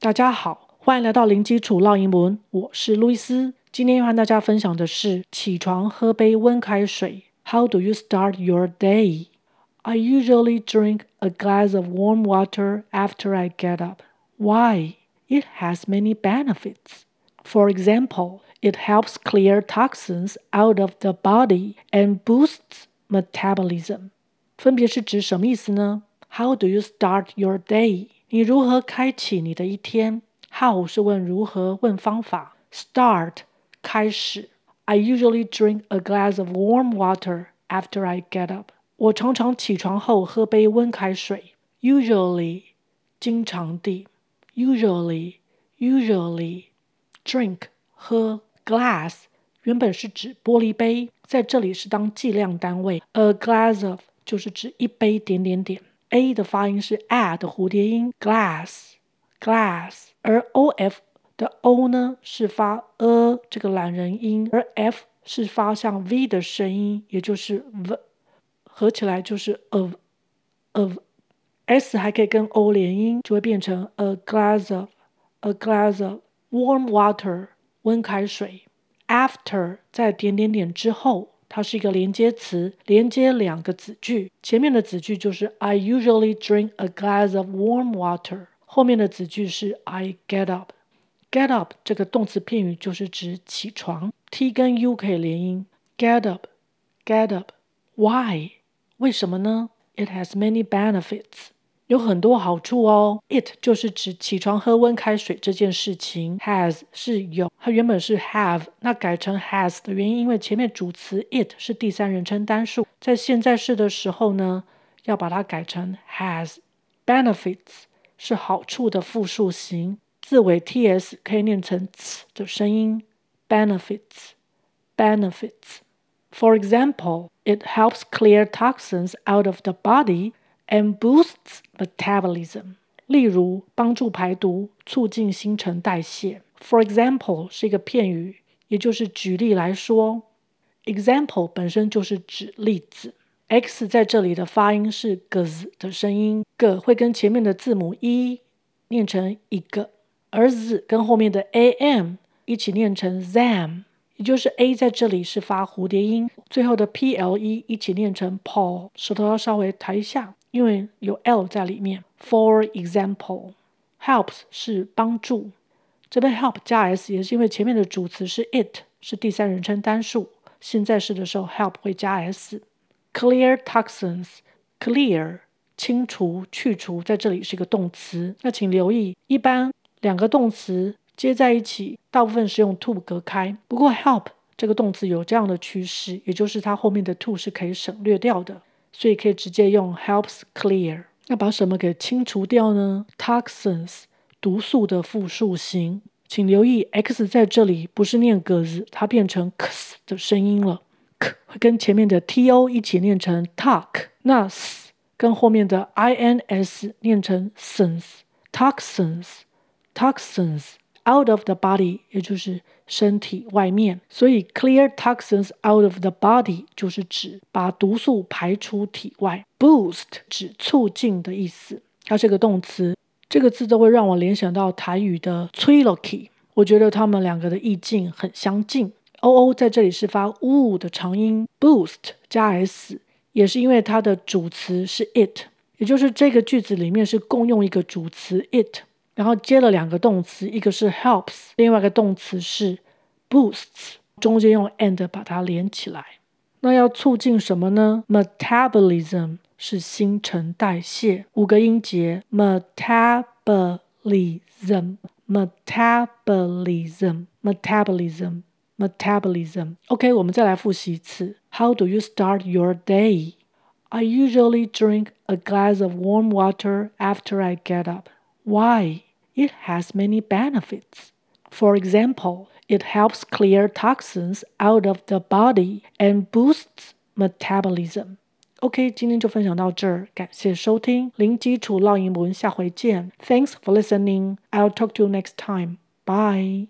大家好，欢迎来到零基础绕英文，我是路易斯。今天要和大家分享的是：起床喝杯温开水。How do you start your day? I usually drink a glass of warm water after I get up. Why? It has many benefits. For example, it helps clear toxins out of the body and boosts metabolism. 分别是指什么意思呢？How do you start your day？ 你如何开启你的一天？How 是问如何，问方法。Start 开始。I usually drink a glass of warm water after I get up。我常常起床后喝杯温开水。Usually 经常地。Usually usually drink 喝 glass 原本是指玻璃杯，在这里是当计量单位。A glass of 就是指一杯点点点，a 的发音是 a 的蝴蝶音，glass glass，而 o f 的 o 呢是发 a 这个懒人音，而 f 是发像 v 的声音，也就是 v，合起来就是 of of，s 还可以跟 o 连音，就会变成 a glass of a glass of warm water 温开水，after 在点点点之后。它是一个连接词，连接两个子句。前面的子句就是 I usually drink a glass of warm water，后面的子句是 I get up。get up 这个动词片语就是指起床，T 跟 U 可以连音。get up，get up。Why？为什么呢？It has many benefits。有很多好处哦。It 就是指起床喝温开水这件事情。Has 是有，它原本是 have，那改成 has 的原因，因为前面主词 it 是第三人称单数，在现在式的时候呢，要把它改成 has。Benefits 是好处的复数形，字尾 ts 可以念成 ts 的声音。Benefits，benefits。Benefits. For example, it helps clear toxins out of the body. And boosts metabolism，例如帮助排毒，促进新陈代谢。For example 是一个片语，也就是举例来说。Example 本身就是指例子。X 在这里的发音是 gz 的声音，g 会跟前面的字母 e 念成一个，而 z 跟后面的 am 一起念成 zam，也就是 a 在这里是发蝴蝶音，最后的 ple 一起念成 paw，舌头要稍微抬一下。因为有 l 在里面。For example，helps 是帮助，这边 help 加 s 也是因为前面的主词是 it，是第三人称单数，现在式的时候 help 会加 s。Clear toxins，clear 清除、去除，在这里是一个动词。那请留意，一般两个动词接在一起，大部分是用 to 隔开。不过 help 这个动词有这样的趋势，也就是它后面的 to 是可以省略掉的。所以可以直接用 helps clear。要把什么给清除掉呢？Toxins，毒素的复数形。请留意 x 在这里不是念格子，它变成 x 的声音了。k 会跟前面的 to 一起念成 talk，那 s 跟后面的 ins 念成 sense。Toxins，toxins。Out of the body，也就是身体外面，所以 clear toxins out of the body 就是指把毒素排出体外。Boost 指促进的意思，它是个动词，这个字都会让我联想到台语的催落去。我觉得它们两个的意境很相近。oo 在这里是发呜的长音，boost 加 s 也是因为它的主词是 it，也就是这个句子里面是共用一个主词 it。然后接了两个动词，一个是 helps，另外一个动词是 boosts，中间用 and 把它连起来。那要促进什么呢？Metabolism 是新陈代谢，五个音节：metabolism，metabolism，metabolism，metabolism。OK，我们再来复习一次。How do you start your day? I usually drink a glass of warm water after I get up. Why? it has many benefits. For example, it helps clear toxins out of the body and boosts metabolism. OK，今天就分享到这儿，感谢收听零基础绕英文，下回见。Thanks for listening. I'll talk to you next time. Bye.